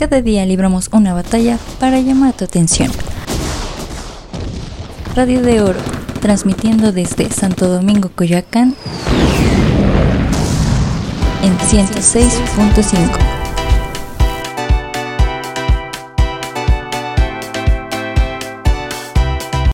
Cada día libramos una batalla para llamar tu atención. Radio de Oro, transmitiendo desde Santo Domingo, Coyoacán en 106.5.